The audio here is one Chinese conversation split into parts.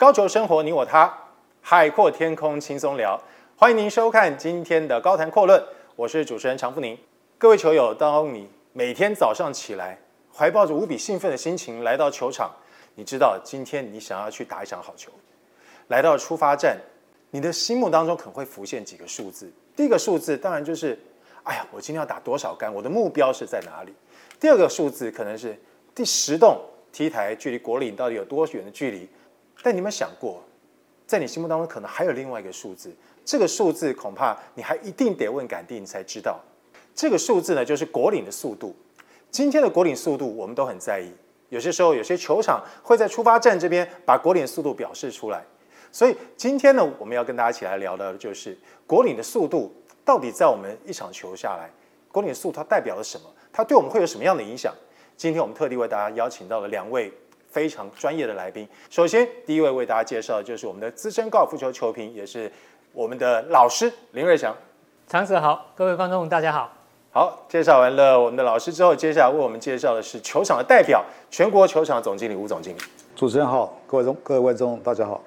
高球生活，你我他，海阔天空轻松聊。欢迎您收看今天的高谈阔论，我是主持人常富宁。各位球友，当你每天早上起来，怀抱着无比兴奋的心情来到球场，你知道今天你想要去打一场好球。来到出发站，你的心目当中可能会浮现几个数字。第一个数字当然就是，哎呀，我今天要打多少杆？我的目标是在哪里？第二个数字可能是第十栋 T 台距离果岭到底有多远的距离？但你有没有想过，在你心目当中可能还有另外一个数字？这个数字恐怕你还一定得问杆弟你才知道。这个数字呢，就是果岭的速度。今天的果岭速度我们都很在意，有些时候有些球场会在出发站这边把果岭速度表示出来。所以今天呢，我们要跟大家一起来聊的就是果岭的速度到底在我们一场球下来，果岭的速它代表了什么？它对我们会有什么样的影响？今天我们特地为大家邀请到了两位非常专业的来宾。首先，第一位为大家介绍的就是我们的资深高尔夫球球评，也是我们的老师林瑞祥。常 Sir 好，各位观众大家好。好，介绍完了我们的老师之后，接下来为我们介绍的是球场的代表，全国球场总经理吴总经理。主持人好，各位中各位观众大家好。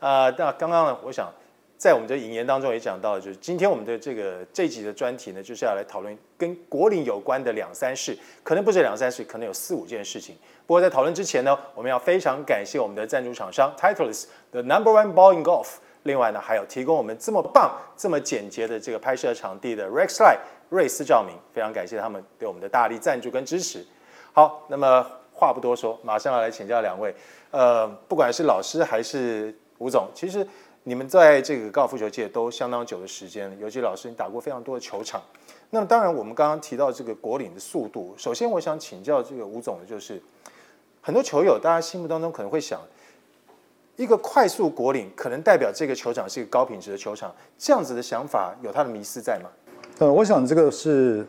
啊、呃，那刚刚呢，我想在我们的引言当中也讲到，就是今天我们的这个这集的专题呢，就是要来讨论跟国林有关的两三事，可能不止两三事，可能有四五件事情。不过在讨论之前呢，我们要非常感谢我们的赞助厂商 Titleist the number one ball in golf。另外呢，还有提供我们这么棒、这么简洁的这个拍摄场地的 Rexline 瑞斯照明，非常感谢他们对我们的大力赞助跟支持。好，那么话不多说，马上要来请教两位，呃，不管是老师还是。吴总，其实你们在这个高尔夫球界都相当久的时间了，尤其老师你打过非常多的球场。那么当然，我们刚刚提到这个国岭的速度，首先我想请教这个吴总的就是，很多球友大家心目当中可能会想，一个快速国岭可能代表这个球场是一个高品质的球场，这样子的想法有它的迷思在吗？呃，我想这个是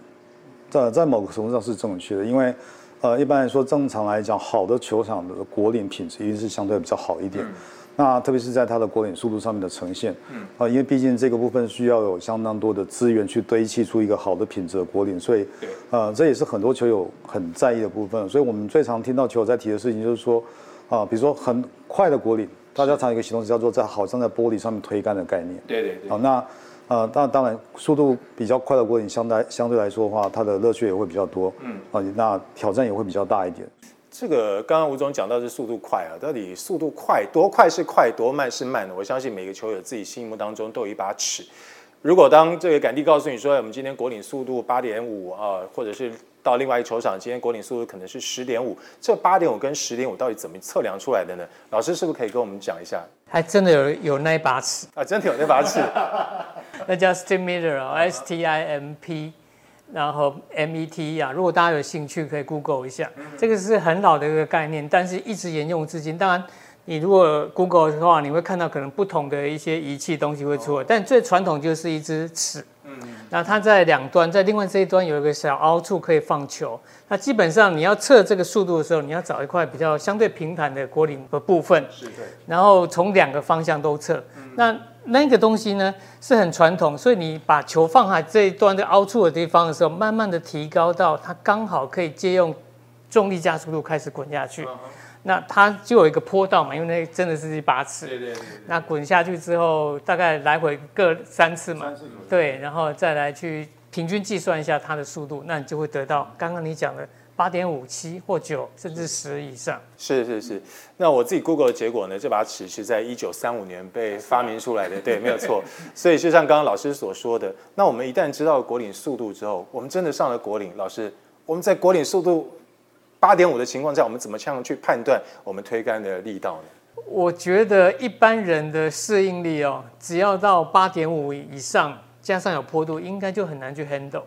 在在某个程度上是正确的，因为呃一般来说正常来讲，好的球场的果岭品质一定是相对比较好一点。嗯那特别是在它的果岭速度上面的呈现，嗯，啊，因为毕竟这个部分需要有相当多的资源去堆砌出一个好的品质的果岭，所以，呃，这也是很多球友很在意的部分。所以我们最常听到球友在提的事情就是说，啊，比如说很快的果岭，大家常有一个形容词叫做在好像在玻璃上面推杆的概念。对对对。好，那，呃，当当然速度比较快的果岭，相对相对来说的话，它的乐趣也会比较多，嗯，啊，那挑战也会比较大一点。这个刚刚吴总讲到是速度快啊，到底速度快多快是快，多慢是慢的？我相信每个球友自己心目当中都有一把尺。如果当这个杆弟告诉你说，我们今天果岭速度八点五啊，或者是到另外一个球场，今天果岭速度可能是十点五，这八点五跟十点五到底怎么测量出来的呢？老师是不是可以跟我们讲一下？还真的有有那一把尺啊，真的有那把尺，那叫 Stimpmeter，S T I M P。然后 MET 啊，如果大家有兴趣，可以 Google 一下，这个是很老的一个概念，但是一直沿用至今。当然，你如果 Google 的话，你会看到可能不同的一些仪器东西会出来，但最传统就是一支尺。嗯，那它在两端，在另外这一端有一个小凹处可以放球。那基本上你要测这个速度的时候，你要找一块比较相对平坦的果岭的部分，是对。然后从两个方向都测。那那个东西呢是很传统，所以你把球放在这一端的凹处的地方的时候，慢慢的提高到它刚好可以借用重力加速度开始滚下去，那它就有一个坡道嘛，因为那真的是一把尺。对对对。那滚下去之后，大概来回各三次嘛。三次。对，然后再来去平均计算一下它的速度，那你就会得到刚刚你讲的。八点五七或九甚至十以上，是是是。那我自己 Google 的结果呢？这把尺是在一九三五年被发明出来的，对，没有错。所以就像刚刚老师所说的，那我们一旦知道果岭速度之后，我们真的上了果岭，老师，我们在果岭速度八点五的情况下，我们怎么样去判断我们推杆的力道呢？我觉得一般人的适应力哦，只要到八点五以上，加上有坡度，应该就很难去 handle。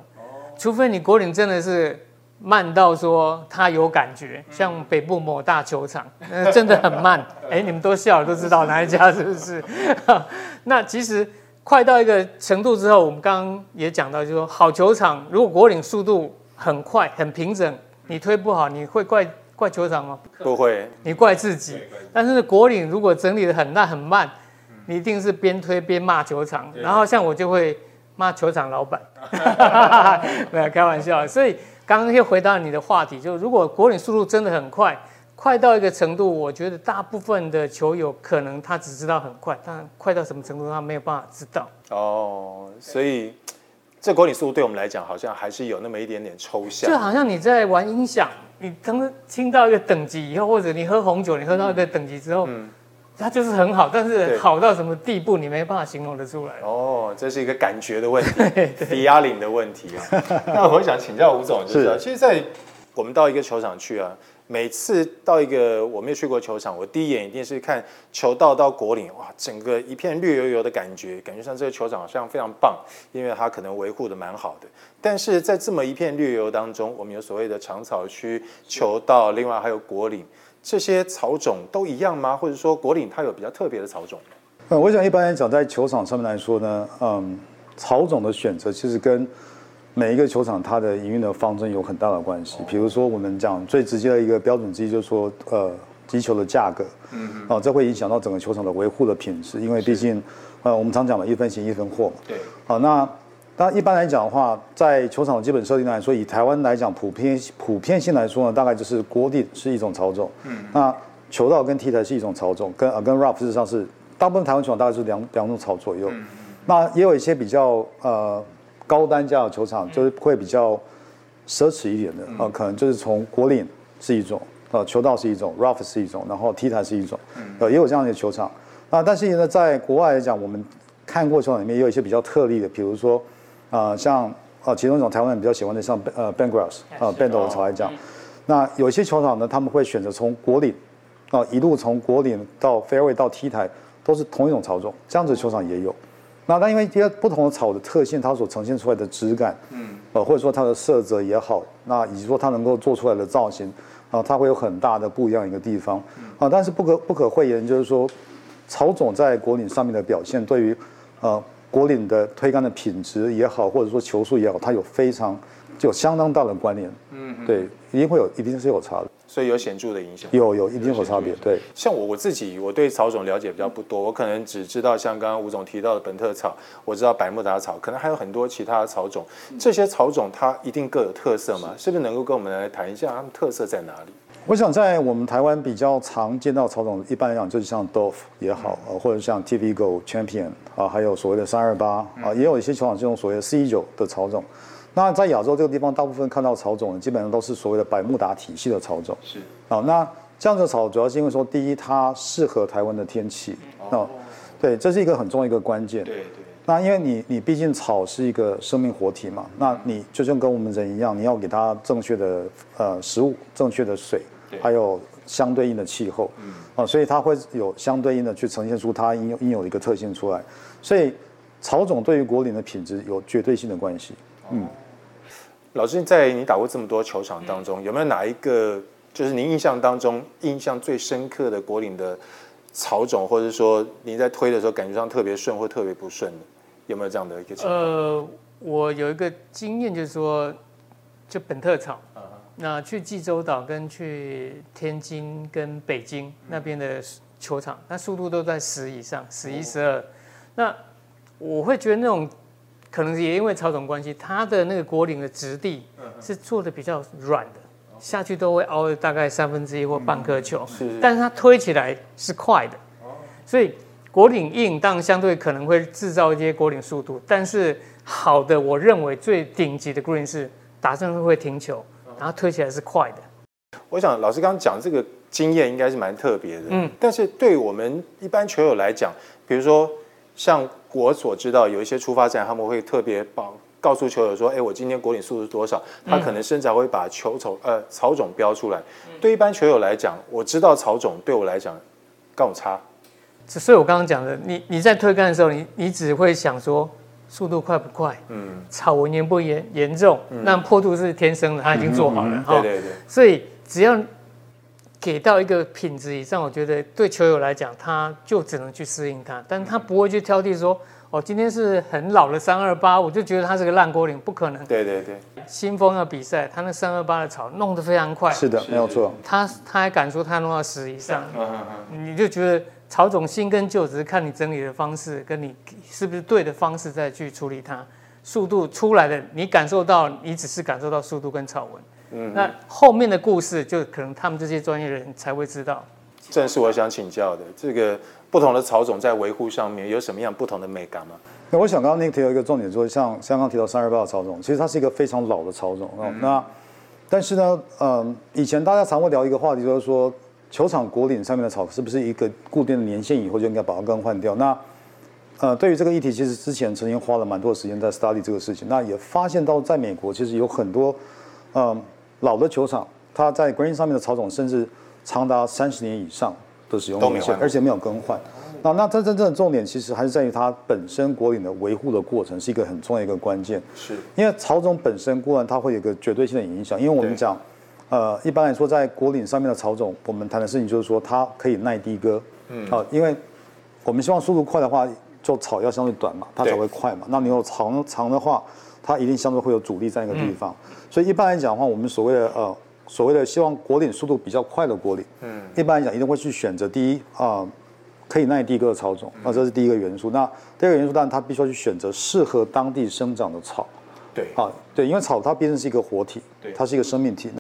除非你果岭真的是。慢到说他有感觉，像北部某大球场，真的很慢。哎，你们都笑了，都知道哪一家是不是？那其实快到一个程度之后，我们刚刚也讲到，就是说好球场，如果果岭速度很快、很平整，你推不好，你会怪怪球场吗？不会，你怪自己。但是果岭如果整理的很烂、很慢，你一定是边推边骂球场。然后像我就会骂球场老板，没有开玩笑。所以。刚刚又回到你的话题，就如果果岭速度真的很快，快到一个程度，我觉得大部分的球友可能他只知道很快，但快到什么程度他没有办法知道。哦，所以这果岭速度对我们来讲，好像还是有那么一点点抽象。就好像你在玩音响，你当听到一个等级以后，或者你喝红酒，你喝到一个等级之后，嗯，它就是很好，但是好到什么地步，你没办法形容得出来。哦，这是一个感觉的问题，抵押领的问题啊。那我想请教吴总，就是，是其实，在我们到一个球场去啊。每次到一个我没有去过球场，我第一眼一定是看球道到果岭，哇，整个一片绿油油的感觉，感觉上这个球场好像非常棒，因为它可能维护的蛮好的。但是在这么一片绿油当中，我们有所谓的长草区、球道，另外还有果岭，这些草种都一样吗？或者说果岭它有比较特别的草种？嗯，我想一般来讲，在球场上面来说呢，嗯，草种的选择其实跟每一个球场，它的营运的方针有很大的关系。比如说，我们讲最直接的一个标准之一，就是说，呃，击球的价格，嗯，哦，这会影响到整个球场的维护的品质，因为毕竟，呃，我们常讲的一分钱一分货嘛。对。好，那当然一般来讲的话，在球场的基本设定来说，以台湾来讲，普遍普遍性来说呢，大概就是国地是一种操纵，嗯，那球道跟 T 台是一种操纵，跟呃跟 Rough 事实上是大部分台湾球场大概是两两种草左右，嗯，那也有一些比较呃。高单价的球场就是会比较奢侈一点的啊，可能就是从国岭是一种呃，球道是一种，rough 是一种，然后 T 台是一种，呃，也有这样的球场。啊。但是呢，在国外来讲，我们看过球场里面也有一些比较特例的，比如说啊，像啊，其中一种台湾人比较喜欢的，像呃 bent grass 啊，bent 的。草来讲，那有些球场呢，他们会选择从国岭啊一路从国岭到 fairway 到 T 台都是同一种草种，这样子的球场也有。那但因为这些不同的草的特性，它所呈现出来的质感，嗯，呃，或者说它的色泽也好，那以及说它能够做出来的造型，啊，它会有很大的不一样一个地方，啊，但是不可不可讳言，就是说，草种在果岭上面的表现，对于，呃，果岭的推杆的品质也好，或者说球速也好，它有非常就有相当大的关联，嗯，对，一定会有，一定是有差的。所以有显著的影响，有有一定有差别。对，像我我自己，我对草种了解比较不多，我可能只知道像刚刚吴总提到的本特草，我知道百慕达草，可能还有很多其他的草种。这些草种它一定各有特色吗？是不是能够跟我们来谈一下它们特色在哪里？我想在我们台湾比较常见到草种，一般来讲就是像 Dove 也好，呃，或者像 TV Go Champion 啊，还有所谓的三二八啊，也有一些球场是用所谓的 C 九的草种。那在亚洲这个地方，大部分看到草种基本上都是所谓的百慕达体系的草种。是。好，那这样的草主要是因为说，第一，它适合台湾的天气。哦。对，这是一个很重要一个关键。对对。那因为你你毕竟草是一个生命活体嘛，那你就像跟我们人一样，你要给它正确的呃食物、正确的水，还有相对应的气候。嗯。啊，所以它会有相对应的去呈现出它应有应有的一个特性出来。所以草种对于果岭的品质有绝对性的关系。嗯。老师，在你打过这么多球场当中，有没有哪一个就是您印象当中印象最深刻的果岭的草种，或者说您在推的时候感觉上特别顺或特别不顺的，有没有这样的一个情况？呃，我有一个经验，就是说，就本特草，那去济州岛跟去天津跟北京那边的球场，那速度都在十以上，十一、十二，那我会觉得那种。可能也因为草种关系，它的那个果岭的质地是做的比较软的，下去都会凹大概三分之一或半颗球，是但是它推起来是快的，所以果岭硬当然相对可能会制造一些果岭速度，但是好的我认为最顶级的 green 是打上去会停球，然后推起来是快的。我想老师刚刚讲这个经验应该是蛮特别的，嗯，但是对我们一般球友来讲，比如说。像我所知道，有一些出发站，他们会特别报告诉球友说：“哎，我今天果岭速度是多少？”他可能甚至还会把球种呃草种标出来。对一般球友来讲，我知道草种对我来讲更差。所以我刚刚讲的，你你在推杆的时候，你你只会想说速度快不快？嗯，草纹严不严严重？那坡度是天生的，他已经做好了。嗯嗯、对对对。所以只要。给到一个品质以上，我觉得对球友来讲，他就只能去适应它，但他不会去挑剔说，哦，今天是很老的三二八，我就觉得它是个烂锅岭，不可能。对对对。新风的比赛，他那三二八的草弄得非常快。是的，没有错。他他还敢说他弄到十以上，你就觉得草种新跟旧，只是看你整理的方式，跟你是不是对的方式再去处理它，速度出来的，你感受到，你只是感受到速度跟草纹。嗯，那后面的故事就可能他们这些专业人才会知道。正是我想请教的，这个不同的草种在维护上面有什么样不同的美感吗？那我想刚刚那个提到一个重点，说像香港提到三二八的草种，其实它是一个非常老的草种那但是呢，嗯，以前大家常会聊一个话题，就是说球场果岭上面的草是不是一个固定的年限以后就应该把它更换掉？那呃，对于这个议题，其实之前曾经花了蛮多的时间在 study 这个事情。那也发现到在美国，其实有很多嗯老的球场，它在 green 上面的草种甚至。长达三十年以上的使用年限，而且没有更换。那那这真正的重点其实还是在于它本身果岭的维护的过程是一个很重要的一个关键。是，因为草种本身固然它会有一个绝对性的影响。因为我们讲，呃，一般来说在果岭上面的草种，我们谈的事情就是说它可以耐低割。嗯。好，因为我们希望速度快的话，就草要相对短嘛，它才会快嘛。那你有长长的话，它一定相对会有阻力在那个地方。所以一般来讲的话，我们所谓的呃。所谓的希望果岭速度比较快的果岭，嗯，一般来讲一定会去选择第一啊、呃，可以耐低割的草种，那这是第一个元素。那第二个元素当然它必须要去选择适合当地生长的草，对，啊，对，因为草它毕竟是一个活体，对，它是一个生命体，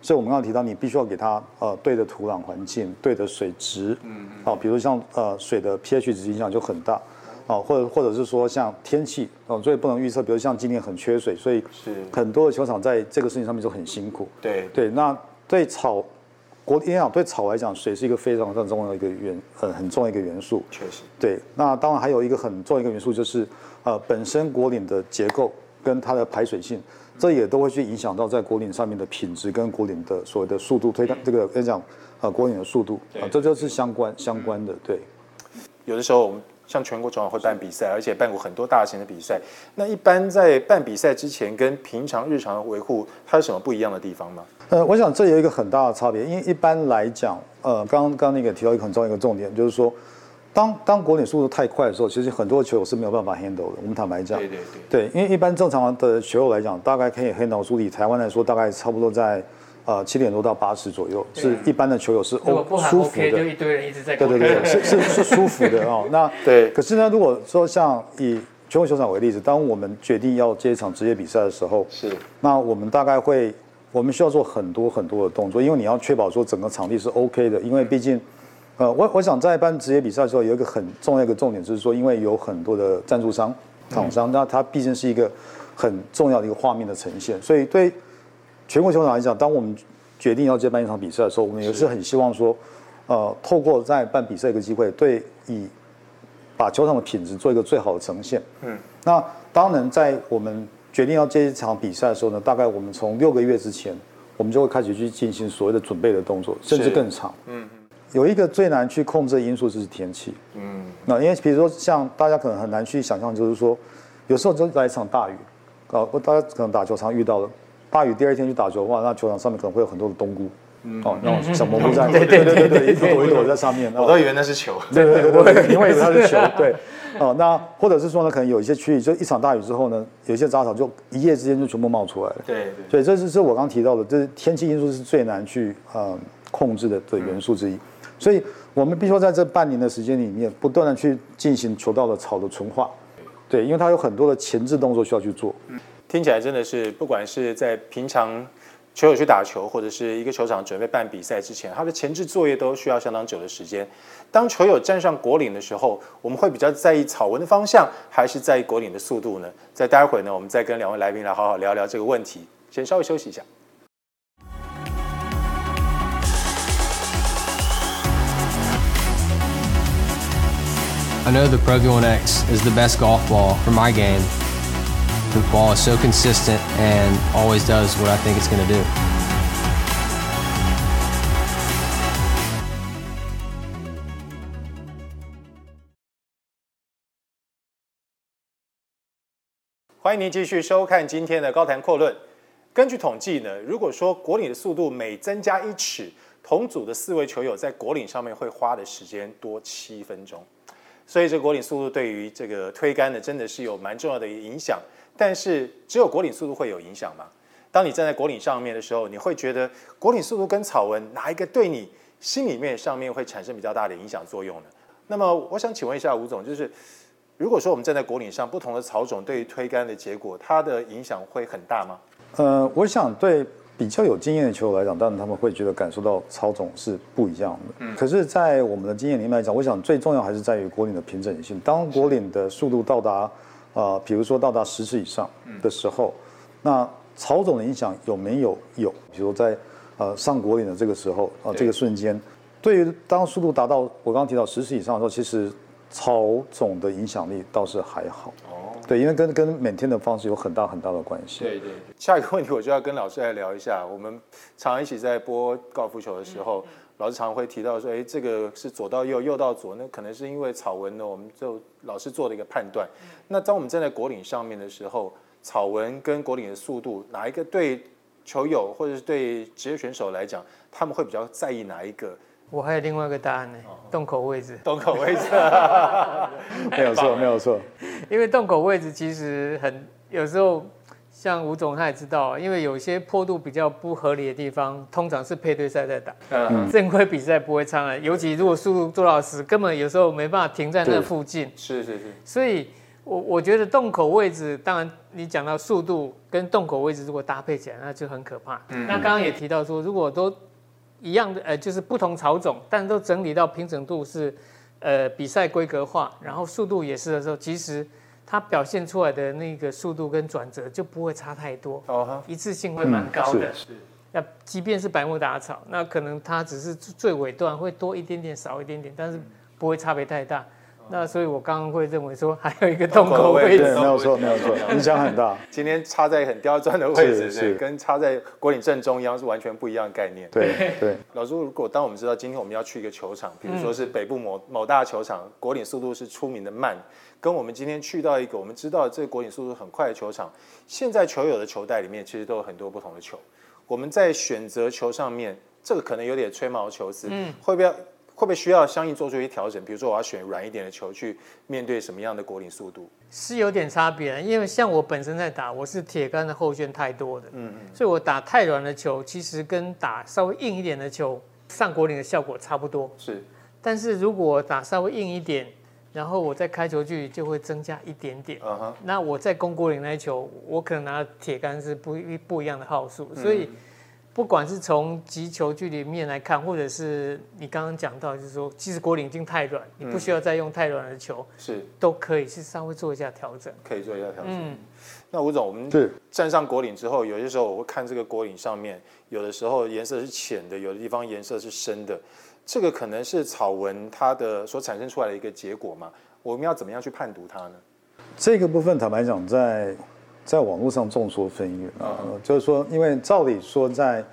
所以我们刚刚提到你必须要给它呃对的土壤环境，对的水质，嗯，啊，比如像呃水的 pH 值影响就很大。哦，或者或者是说像天气哦，所以不能预测。比如像今年很缺水，所以是很多的球场在这个事情上面就很辛苦。对对，那对草国营养对草来讲，水是一个非常非常重要的一个元很很重要一个元素。确实。对，那当然还有一个很重要一个元素就是呃本身果岭的结构跟它的排水性，这也都会去影响到在果岭上面的品质跟果岭的所谓的速度推这个跟你讲呃果岭的速度啊，这就是相关相关的。对，有的时候我们。像全国球场会办比赛，而且办过很多大型的比赛。那一般在办比赛之前，跟平常日常的维护，它有什么不一样的地方吗？呃，我想这有一个很大的差别，因为一般来讲，呃，刚刚刚那个提到一个很重要一个重点，就是说，当当国内速度太快的时候，其实很多球友是没有办法 handle 的。我们坦白讲，对对对，对，因为一般正常的球友来讲，大概可以 handle 速度，以台湾来说，大概差不多在。呃，七点多到八十左右，是一般的球友是哦舒服的，就一堆人一直在对对对，是是是舒服的哦。那对，可是呢，如果说像以全国球场为例子，当我们决定要接一场职业比赛的时候，是，那我们大概会，我们需要做很多很多的动作，因为你要确保说整个场地是 OK 的，因为毕竟，呃，我我想在办职业比赛的时候，有一个很重要的一个重点，就是说，因为有很多的赞助商、厂商，那它毕竟是一个很重要的一个画面的呈现，所以对。全国球场来讲，当我们决定要接办一场比赛的时候，我们也是很希望说，呃，透过在办比赛一个机会，对以把球场的品质做一个最好的呈现。嗯，那当然在我们决定要接一场比赛的时候呢，大概我们从六个月之前，我们就会开始去进行所谓的准备的动作，甚至更长。嗯，有一个最难去控制的因素就是天气。嗯，那因为比如说像大家可能很难去想象，就是说有时候就来一场大雨，啊，大家可能打球常遇到的。大雨，第二天去打球的话，那球场上面可能会有很多的冬菇，嗯、哦，那种小蘑菇在，对对对对，一朵一朵在上面。我都以为那是球，对对对，对，因为以为它是球，对。哦，那或者是说呢，可能有一些区域，就一场大雨之后呢，有一些杂草就一夜之间就全部冒出来了。对对。所以这是是我刚提到的，这是天气因素是最难去呃控制的的元素之一。所以我们必须在这半年的时间里面，不断的去进行球道的草的纯化。对，因为它有很多的前置动作需要去做。听起来真的是，不管是在平常球友去打球，或者是一个球场准备办比赛之前，它的前置作业都需要相当久的时间。当球友站上果岭的时候，我们会比较在意草纹的方向，还是在意果岭的速度呢？在待会呢，我们再跟两位来宾来好好聊聊这个问题。先稍微休息一下。I know the Pro V1X is the best golf ball for my game. The ball is so consistent and always does what I think it's going to do. 欢迎您继续收看今天的高谈阔论。根据统计呢，如果说果岭的速度每增加一尺，同组的四位球友在果岭上面会花的时间多七分钟。所以这果岭速度对于这个推杆呢，真的是有蛮重要的影响。但是只有果岭速度会有影响吗？当你站在果岭上面的时候，你会觉得果岭速度跟草纹哪一个对你心里面上面会产生比较大的影响作用呢？那么我想请问一下吴总，就是如果说我们站在果岭上，不同的草种对于推杆的结果，它的影响会很大吗？呃，我想对比较有经验的球友来讲，当然他们会觉得感受到草种是不一样的。嗯，可是，在我们的经验里面来讲，我想最重要还是在于果岭的平整性。当果岭的速度到达，啊、呃，比如说到达十次以上的时候，嗯、那曹总的影响有没有？有，比如在呃上果岭的这个时候，啊、呃，这个瞬间，对于当速度达到我刚刚提到十次以上的时候，其实曹总的影响力倒是还好。哦对，因为跟跟每天的方式有很大很大的关系。对对对。下一个问题，我就要跟老师来聊一下。我们常常一起在播高尔夫球的时候，嗯、老师常常会提到说，哎，这个是左到右，右到左，那可能是因为草纹呢，我们就老师做了一个判断。嗯、那当我们站在果岭上面的时候，草纹跟果岭的速度，哪一个对球友或者是对职业选手来讲，他们会比较在意哪一个？我还有另外一个答案呢，洞口位置。洞口位置，没有错，没有错。因为洞口位置其实很有时候，像吴总他也知道，因为有些坡度比较不合理的地方，通常是配对赛在打，嗯，正规比赛不会上来。尤其如果速度做到十，根本有时候没办法停在那附近。是是是。所以我我觉得洞口位置，当然你讲到速度跟洞口位置如果搭配起来，那就很可怕。嗯。那刚刚也提到说，如果都一样的，呃，就是不同草种，但都整理到平整度是，呃，比赛规格化，然后速度也是的时候，其实它表现出来的那个速度跟转折就不会差太多，哦，一次性会蛮高的。是，那即便是百慕达草，那可能它只是最尾段会多一点点，少一点点，但是不会差别太大。那所以，我刚刚会认为说，还有一个洞口位置，对，没有错，没有错，影响很大。今天插在很刁钻的位置，是，是跟插在国岭正中央是完全不一样的概念。对 对。老师，如果当我们知道今天我们要去一个球场，比如说是北部某某大球场，国岭速度是出名的慢，跟我们今天去到一个我们知道这个果岭速度很快的球场，现在球友的球袋里面其实都有很多不同的球，我们在选择球上面，这个可能有点吹毛求疵，嗯，会不会？会不会需要相应做出一些调整？比如说，我要选软一点的球去面对什么样的果岭速度？是有点差别，因为像我本身在打，我是铁杆的后旋太多的，嗯嗯，所以我打太软的球，其实跟打稍微硬一点的球上果岭的效果差不多。是，但是如果打稍微硬一点，然后我在开球距离就会增加一点点。那我在攻果岭那一球，我可能拿铁杆是不一不一样的号数，所以。嗯不管是从击球距离面来看，或者是你刚刚讲到，就是说，其实果岭已经太软，你不需要再用太软的球，是都可以，是稍微做一下调整，可以做一下调整。嗯，那吴总，我们站上果岭之后，有些时候我会看这个果岭上面，有的时候颜色是浅的，有的地方颜色是深的，这个可能是草文它的所产生出来的一个结果嘛？我们要怎么样去判读它呢？这个部分坦白讲，在在网络上众说纷纭啊，就是说，因为照理说，在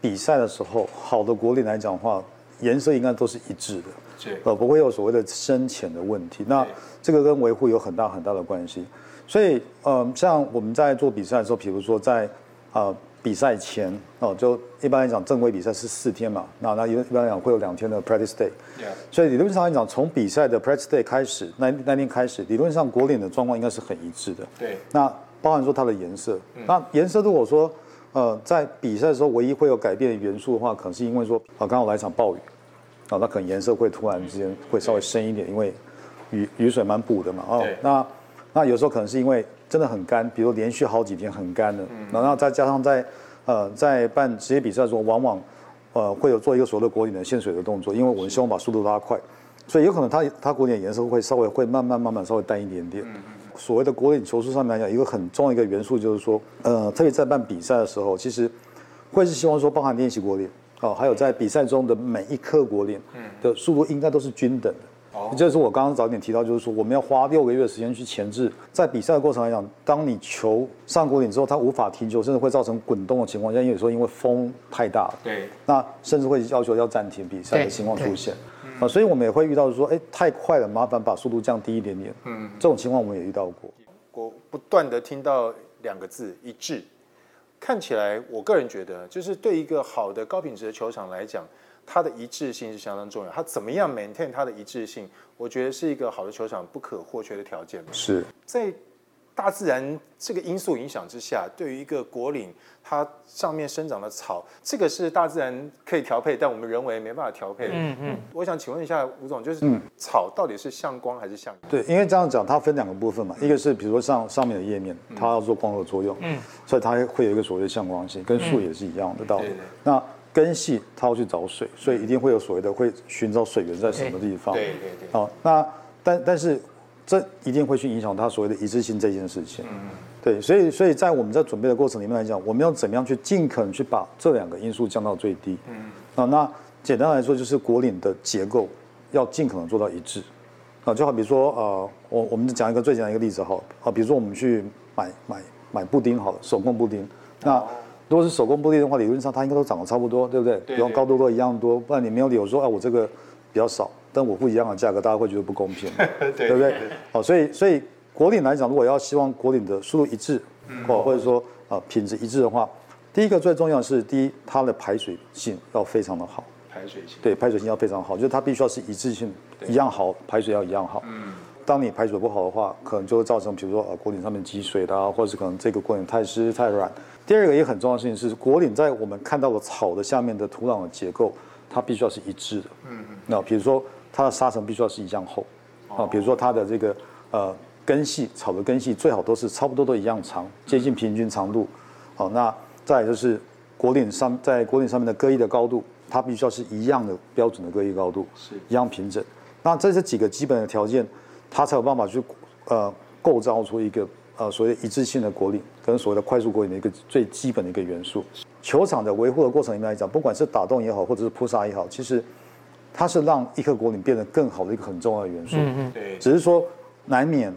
比赛的时候，好的国力来讲的话，颜色应该都是一致的，是呃，不会有所谓的深浅的问题。那这个跟维护有很大很大的关系。所以，呃，像我们在做比赛的时候，比如说在呃比赛前哦，就一般来讲正规比赛是四天嘛，那那一一般来讲会有两天的 practice day。所以理论上来讲，从比赛的 practice day 开始，那那天开始，理论上国脸的状况应该是很一致的。对，那。包含说它的颜色，那颜色如果说，呃，在比赛的时候唯一会有改变的元素的话，可能是因为说，啊，刚好来一场暴雨，啊，那可能颜色会突然之间会稍微深一点，因为雨雨水蛮补的嘛，哦，那那有时候可能是因为真的很干，比如连续好几天很干的，然后再加上在呃在办职业比赛的时候，往往呃会有做一个所谓的果岭的限水的动作，因为我们希望把速度拉快，所以有可能它它果岭颜色会稍微会慢慢慢慢稍微淡一点点。所谓的果岭球速上面来讲，一个很重要一个元素就是说，呃，特别在办比赛的时候，其实会是希望说，包含练习果岭，哦，还有在比赛中的每一颗果岭的速度应该都是均等的。就是我刚刚早点提到，就是说我们要花六个月的时间去前置，在比赛的过程来讲，当你球上果岭之后，它无法停球，甚至会造成滚动的情况下，因为有时候因为风太大了，对，那甚至会要求要暂停比赛的情况出现。啊，所以我们也会遇到说，哎，太快了，麻烦把速度降低一点点。嗯，这种情况我们也遇到过。我不断的听到两个字一致，看起来我个人觉得，就是对一个好的高品质的球场来讲，它的一致性是相当重要。它怎么样 maintain 它的一致性，我觉得是一个好的球场不可或缺的条件。是在大自然这个因素影响之下，对于一个果岭，它上面生长的草，这个是大自然可以调配，但我们人为没办法调配。嗯嗯。我想请问一下吴总，就是草到底是向光还是向阳？对，因为这样讲，它分两个部分嘛，一个是比如说上上面的叶面，它要做光合作用，嗯，所以它会有一个所谓的向光性，跟树也是一样的道理。那根系它要去找水，所以一定会有所谓的会寻找水源在什么地方。对对对。好，那但但是。这一定会去影响它所谓的一致性这件事情。嗯，对，所以所以在我们在准备的过程里面来讲，我们要怎么样去尽可能去把这两个因素降到最低。嗯，啊，那简单来说就是果岭的结构要尽可能做到一致。啊，就好比说，呃，我我们讲一个最简单一个例子好，啊，比如说我们去买买买布丁好了，手工布丁。那如果是手工布丁的话，理论上它应该都长得差不多，对不对？比方高度都一样多，不然你没有理由说，啊，我这个比较少。但我付一样的价格，大家会觉得不公平，对不对？好，所以所以果岭来讲，如果要希望果岭的速度一致，或或者说啊品质一致的话，第一个最重要的是，第一它的排水性要非常的好，排水性对排水性要非常好，就是它必须要是一致性一样好，排水要一样好。嗯，当你排水不好的话，可能就会造成比如说啊果岭上面积水啦，或者是可能这个果岭太湿太软。第二个也很重要的事情是，果岭在我们看到的草的下面的土壤的结构，它必须要是一致的。嗯嗯，那比如说。它的沙层必须要是一样厚，啊，比如说它的这个呃根系草的根系最好都是差不多都一样长，接近平均长度。好，那再就是果岭上在果岭上面的割一的高度，它必须要是一样的标准的割一高度，是一样平整。那这是几个基本的条件，它才有办法去呃构造出一个呃所谓的一致性的果岭跟所谓的快速果岭的一个最基本的一个元素。球场的维护的过程里面来讲，不管是打洞也好，或者是铺沙也好，其实。它是让一颗果岭变得更好的一个很重要的元素。嗯嗯，对。只是说难免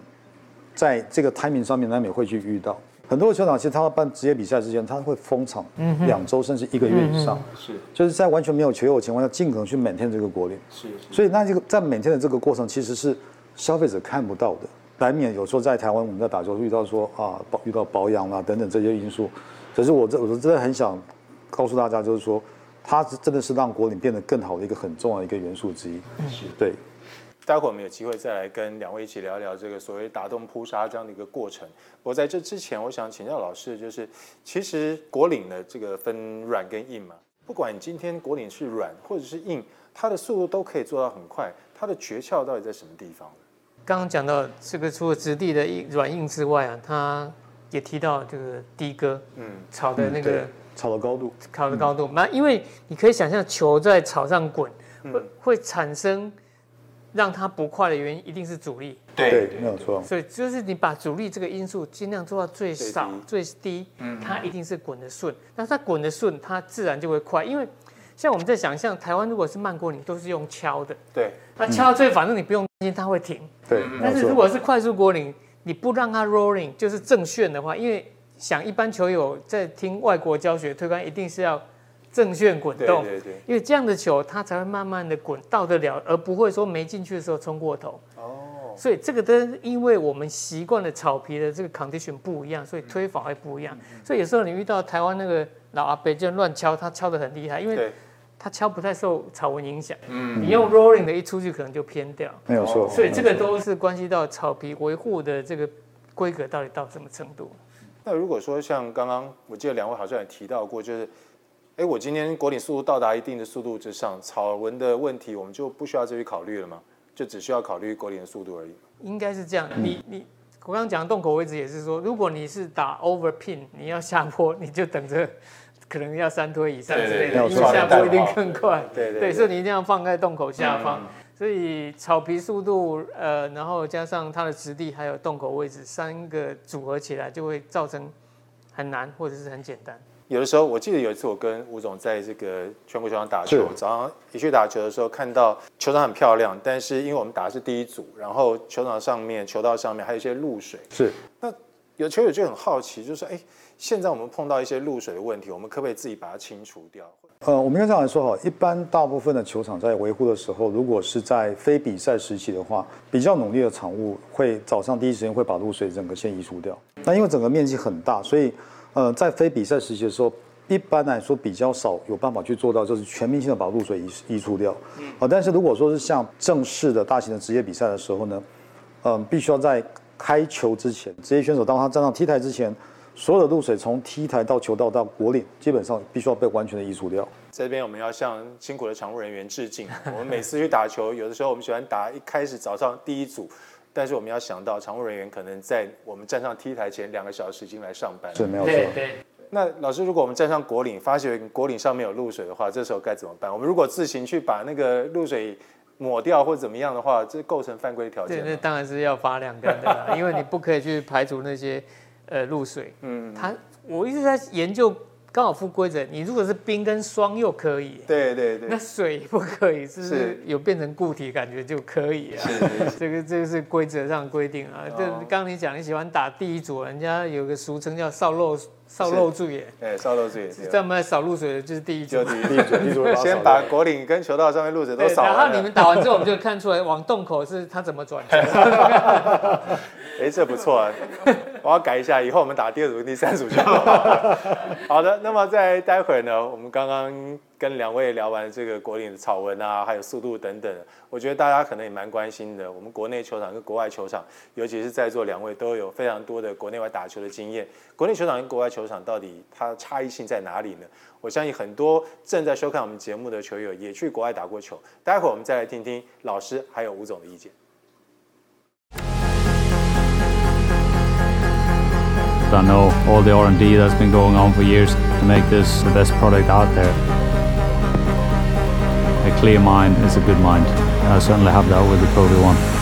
在这个 timing 上面难免会去遇到很多的球场，其实他要办职业比赛之前，他会封场两周甚至一个月以上。是。就是在完全没有球友的情况下，尽可能去 maintain 这个果岭。是。所以那这个在 maintain 的这个过程，其实是消费者看不到的。难免有时候在台湾我们在打球遇到说啊保遇到保养啊等等这些因素。可是我这我真的很想告诉大家，就是说。它是真的是让果岭变得更好的一个很重要的一个元素之一。是，对。待会我们有机会再来跟两位一起聊一聊这个所谓打洞铺沙这样的一个过程。不过在这之前，我想请教老师，就是其实果岭的这个分软跟硬嘛，不管你今天果岭是软或者是硬，它的速度都可以做到很快。它的诀窍到底在什么地方？刚刚讲到这个，除了质地的硬软硬之外啊，它也提到这个的哥，嗯，草的那个。嗯草的高度，草的高度，那、嗯、因为你可以想象球在草上滚，会、嗯、会产生让它不快的原因，一定是阻力。对，对，没有错。所以就是你把阻力这个因素尽量做到最少、最低，最低嗯、它一定是滚得顺。那它滚的顺，它自然就会快。因为像我们在想象台湾如果是慢过你，都是用敲的。对。那敲最反正你不用担心它会停。对。但是如果是快速果岭，你不让它 rolling，就是正旋的话，因为想一般球友在听外国教学推杆，一定是要正旋滚动，对对对，因为这样的球它才会慢慢的滚到得了，而不会说没进去的时候冲过头。哦，所以这个都因为我们习惯的草皮的这个 condition 不一样，所以推法会不一样。所以有时候你遇到台湾那个老阿伯就乱敲，他敲得很厉害，因为他敲不太受草纹影响。嗯，你用 rolling 的一出去可能就偏掉。没有错。所以这个都是关系到草皮维护的这个规格到底到什么程度。那如果说像刚刚我记得两位好像也提到过，就是，哎，我今天果岭速度到达一定的速度之上，草纹的问题我们就不需要再去考虑了吗？就只需要考虑果岭的速度而已。应该是这样。你你我刚刚讲的洞口位置也是说，如果你是打 over pin，你要下坡，你就等着，可能要三推以上之类的，因为下坡一定更快。对对，对，对，所以你一定要放在洞口下方。嗯所以草皮速度，呃，然后加上它的质地，还有洞口位置，三个组合起来，就会造成很难或者是很简单。有的时候，我记得有一次我跟吴总在这个全国球场打球，早上一去打球的时候，看到球场很漂亮，但是因为我们打的是第一组，然后球场上面、球道上面还有一些露水。是。那有球友就很好奇，就是说，哎，现在我们碰到一些露水的问题，我们可不可以自己把它清除掉？呃，我们应该这样来说哈，一般大部分的球场在维护的时候，如果是在非比赛时期的话，比较努力的场务会早上第一时间会把露水整个先移除掉。那因为整个面积很大，所以呃，在非比赛时期的时候，一般来说比较少有办法去做到，就是全面性的把露水移移除掉。啊，但是如果说是像正式的大型的职业比赛的时候呢，嗯、呃，必须要在开球之前，职业选手当他站上 T 台之前，所有的露水从 T 台到球道到果岭，基本上必须要被完全的移除掉。这边我们要向辛苦的场务人员致敬。我们每次去打球，有的时候我们喜欢打一开始早上第一组，但是我们要想到场务人员可能在我们站上 T 台前两个小时已经来上班。是没有错。对对。那老师，如果我们站上果岭，发现果岭上面有露水的话，这时候该怎么办？我们如果自行去把那个露水抹掉或者怎么样的话，这构成犯规条件。对，那当然是要罚两根的啦，因为你不可以去排除那些呃露水。嗯，他我一直在研究。刚好附规则，你如果是冰跟霜又可以，对对对，那水不可以，是不是有变成固体感觉就可以啊？是，这个这个是规则上规定啊。就刚刚你讲你喜欢打第一组，人家有个俗称叫少漏少漏注耶，哎，扫漏注耶，专门扫露水的就是第一组，第一组，第一组，先把果岭跟球道上面露水都扫了。然后你们打完之后，我们就看出来往洞口是他怎么转球。哎，这不错啊！我要改一下，以后我们打第二组、第三组就好。好的，那么在待会儿呢，我们刚刚跟两位聊完这个国岭的草文啊，还有速度等等，我觉得大家可能也蛮关心的。我们国内球场跟国外球场，尤其是在座两位都有非常多的国内外打球的经验，国内球场跟国外球场到底它差异性在哪里呢？我相信很多正在收看我们节目的球友也去国外打过球。待会儿我们再来听听老师还有吴总的意见。I know all the R&D that's been going on for years to make this the best product out there. A clear mind is a good mind. I certainly have that with the Pro V1.